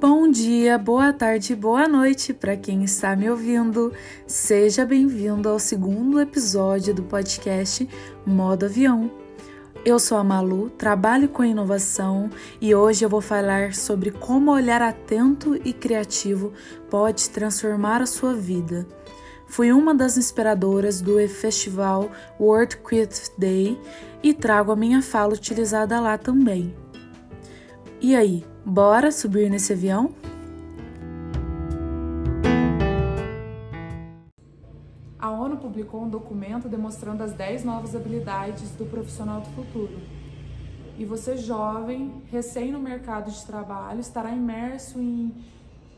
Bom dia, boa tarde, boa noite para quem está me ouvindo. Seja bem-vindo ao segundo episódio do podcast Modo Avião. Eu sou a Malu, trabalho com inovação e hoje eu vou falar sobre como olhar atento e criativo pode transformar a sua vida. Fui uma das inspiradoras do festival World Creative Day e trago a minha fala utilizada lá também. E aí, bora subir nesse avião? A ONU publicou um documento demonstrando as 10 novas habilidades do profissional do futuro. E você, jovem, recém no mercado de trabalho, estará imerso em,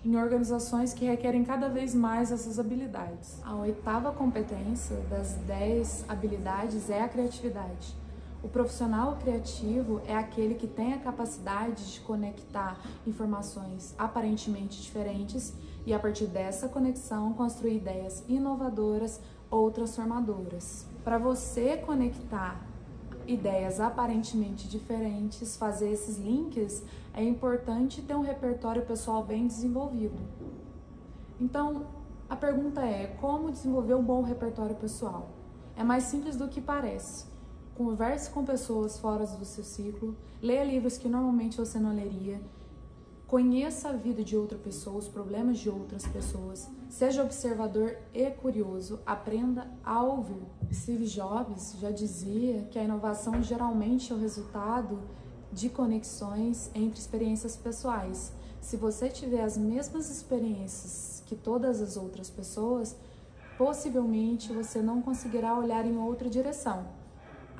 em organizações que requerem cada vez mais essas habilidades. A oitava competência das 10 habilidades é a criatividade. O profissional criativo é aquele que tem a capacidade de conectar informações aparentemente diferentes e, a partir dessa conexão, construir ideias inovadoras ou transformadoras. Para você conectar ideias aparentemente diferentes, fazer esses links, é importante ter um repertório pessoal bem desenvolvido. Então, a pergunta é: como desenvolver um bom repertório pessoal? É mais simples do que parece converse com pessoas fora do seu ciclo, leia livros que normalmente você não leria, conheça a vida de outra pessoa, os problemas de outras pessoas, seja observador e curioso, aprenda a ouvir. Steve Jobs já dizia que a inovação geralmente é o resultado de conexões entre experiências pessoais. Se você tiver as mesmas experiências que todas as outras pessoas, possivelmente você não conseguirá olhar em outra direção.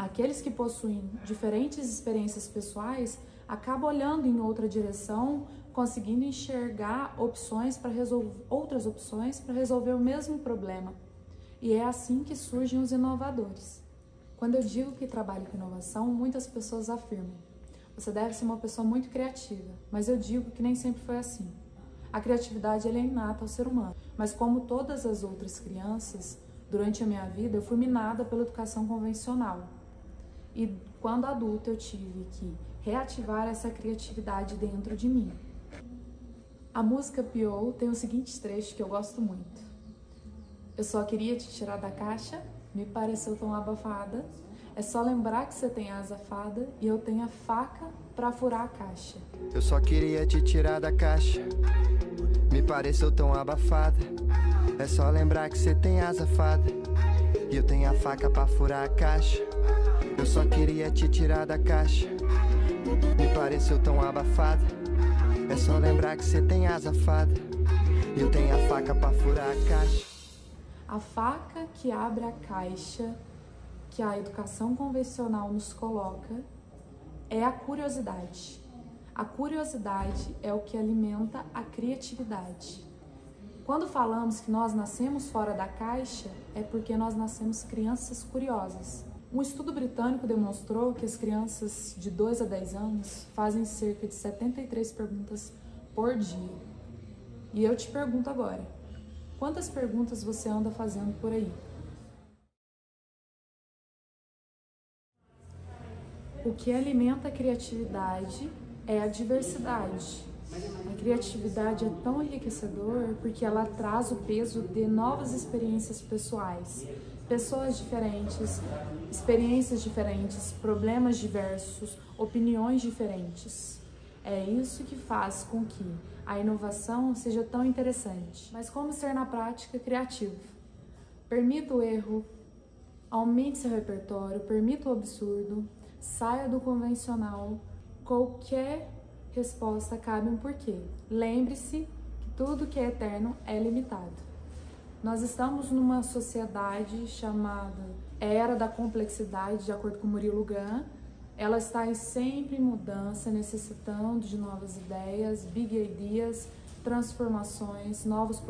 Aqueles que possuem diferentes experiências pessoais acabam olhando em outra direção, conseguindo enxergar opções para resolver outras opções para resolver o mesmo problema. E é assim que surgem os inovadores. Quando eu digo que trabalho com inovação, muitas pessoas afirmam: você deve ser uma pessoa muito criativa, mas eu digo que nem sempre foi assim. A criatividade é inata ao ser humano, mas como todas as outras crianças, durante a minha vida eu fui minada pela educação convencional, e quando adulta eu tive que reativar essa criatividade dentro de mim. A música Piou tem o seguinte trecho que eu gosto muito. Eu só queria te tirar da caixa, me pareceu tão abafada. É só lembrar que você tem a asa fada e eu tenho a faca para furar a caixa. Eu só queria te tirar da caixa, me pareceu tão abafada. É só lembrar que você tem asa fada e eu tenho a faca para furar a caixa. Eu só queria te tirar da caixa. Me pareceu tão abafada. É só lembrar que você tem asa fada. E eu tenho a faca para furar a caixa. A faca que abre a caixa que a educação convencional nos coloca é a curiosidade. A curiosidade é o que alimenta a criatividade. Quando falamos que nós nascemos fora da caixa, é porque nós nascemos crianças curiosas. Um estudo britânico demonstrou que as crianças de 2 a 10 anos fazem cerca de 73 perguntas por dia. E eu te pergunto agora: quantas perguntas você anda fazendo por aí? O que alimenta a criatividade é a diversidade. A criatividade é tão enriquecedor porque ela traz o peso de novas experiências pessoais, pessoas diferentes, experiências diferentes, problemas diversos, opiniões diferentes. É isso que faz com que a inovação seja tão interessante. Mas como ser na prática criativo? Permita o erro, aumente seu repertório, permita o absurdo, saia do convencional. Qualquer resposta cabe um porquê. Lembre-se que tudo que é eterno é limitado. Nós estamos numa sociedade chamada Era da Complexidade, de acordo com Murilo Gun. Ela está em sempre mudança, necessitando de novas ideias, big ideas, transformações, novos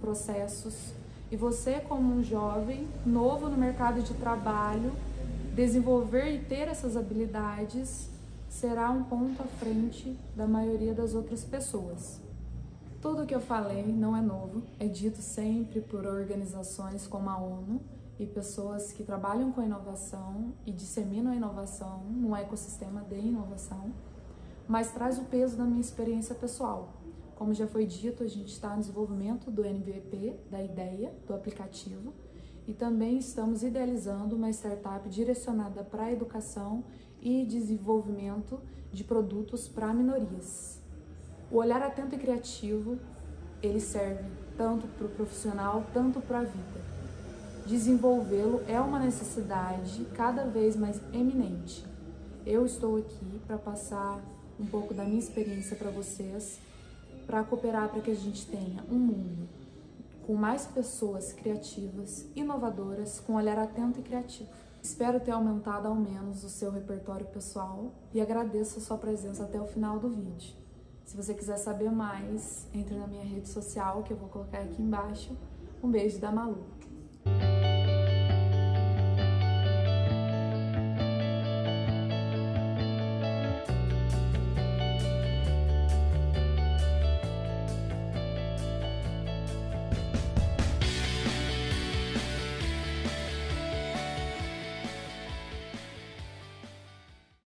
processos. E você, como um jovem novo no mercado de trabalho, desenvolver e ter essas habilidades será um ponto à frente da maioria das outras pessoas. Tudo o que eu falei não é novo, é dito sempre por organizações como a ONU e pessoas que trabalham com inovação e disseminam a inovação num ecossistema de inovação, mas traz o peso da minha experiência pessoal. Como já foi dito, a gente está no desenvolvimento do MVP, da ideia do aplicativo, e também estamos idealizando uma startup direcionada para a educação e desenvolvimento de produtos para minorias. O olhar atento e criativo, ele serve tanto para o profissional, tanto para a vida. Desenvolvê-lo é uma necessidade cada vez mais eminente. Eu estou aqui para passar um pouco da minha experiência para vocês, para cooperar para que a gente tenha um mundo com mais pessoas criativas, inovadoras, com um olhar atento e criativo. Espero ter aumentado ao menos o seu repertório pessoal e agradeço a sua presença até o final do vídeo. Se você quiser saber mais, entre na minha rede social que eu vou colocar aqui embaixo. Um beijo da Malu.